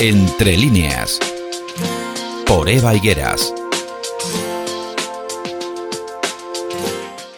Entre líneas. Por Eva Higueras.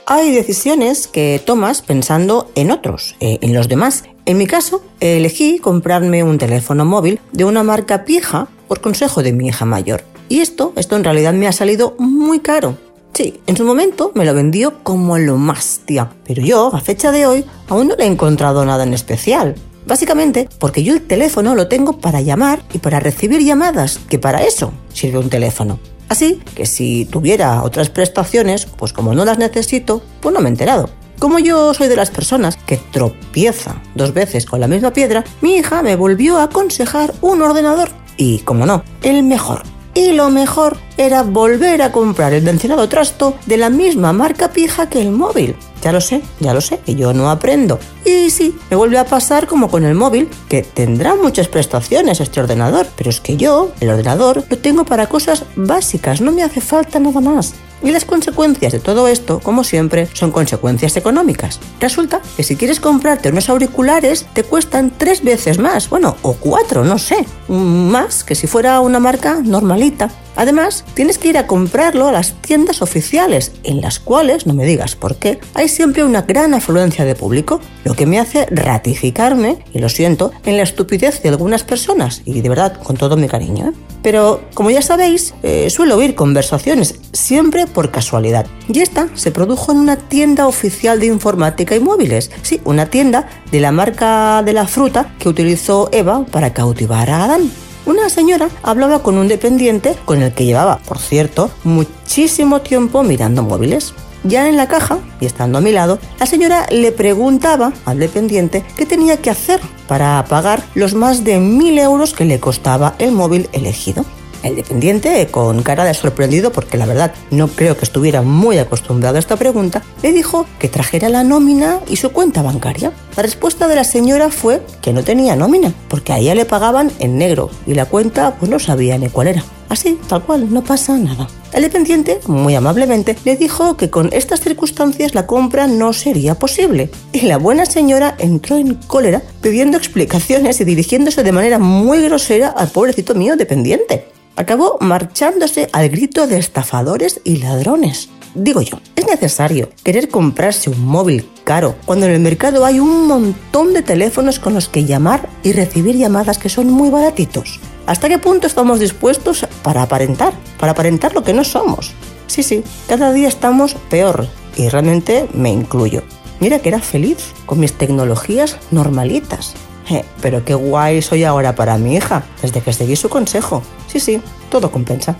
Hay decisiones que tomas pensando en otros, eh, en los demás. En mi caso, elegí comprarme un teléfono móvil de una marca pija por consejo de mi hija mayor. Y esto, esto en realidad me ha salido muy caro. Sí, en su momento me lo vendió como lo más, tía. Pero yo, a fecha de hoy, aún no le he encontrado nada en especial. Básicamente porque yo el teléfono lo tengo para llamar y para recibir llamadas, que para eso sirve un teléfono. Así que si tuviera otras prestaciones, pues como no las necesito, pues no me he enterado. Como yo soy de las personas que tropieza dos veces con la misma piedra, mi hija me volvió a aconsejar un ordenador. Y como no, el mejor. Y lo mejor era volver a comprar el mencionado trasto de la misma marca pija que el móvil. Ya lo sé, ya lo sé, que yo no aprendo. Y sí, me vuelve a pasar como con el móvil, que tendrá muchas prestaciones este ordenador, pero es que yo, el ordenador, lo tengo para cosas básicas, no me hace falta nada más. Y las consecuencias de todo esto, como siempre, son consecuencias económicas. Resulta que si quieres comprarte unos auriculares, te cuestan tres veces más, bueno, o cuatro, no sé, más que si fuera una marca normalita. Además, tienes que ir a comprarlo a las tiendas oficiales, en las cuales, no me digas por qué, hay siempre una gran afluencia de público, lo que me hace ratificarme, y lo siento, en la estupidez de algunas personas, y de verdad, con todo mi cariño. ¿eh? Pero, como ya sabéis, eh, suelo oír conversaciones siempre por casualidad. Y esta se produjo en una tienda oficial de informática y móviles. Sí, una tienda de la marca de la fruta que utilizó Eva para cautivar a Adán. Una señora hablaba con un dependiente con el que llevaba, por cierto, muchísimo tiempo mirando móviles. Ya en la caja, y estando a mi lado, la señora le preguntaba al dependiente qué tenía que hacer para pagar los más de mil euros que le costaba el móvil elegido. El dependiente, con cara de sorprendido, porque la verdad no creo que estuviera muy acostumbrado a esta pregunta, le dijo que trajera la nómina y su cuenta bancaria. La respuesta de la señora fue que no tenía nómina, porque a ella le pagaban en negro y la cuenta pues no sabía ni cuál era. Así, tal cual, no pasa nada. El dependiente, muy amablemente, le dijo que con estas circunstancias la compra no sería posible. Y la buena señora entró en cólera pidiendo explicaciones y dirigiéndose de manera muy grosera al pobrecito mío dependiente acabó marchándose al grito de estafadores y ladrones. Digo yo, ¿es necesario querer comprarse un móvil caro cuando en el mercado hay un montón de teléfonos con los que llamar y recibir llamadas que son muy baratitos? ¿Hasta qué punto estamos dispuestos para aparentar? Para aparentar lo que no somos. Sí, sí, cada día estamos peor y realmente me incluyo. Mira que era feliz con mis tecnologías normalitas. Eh, pero qué guay soy ahora para mi hija, desde que seguí su consejo. Sí, sí, todo compensa.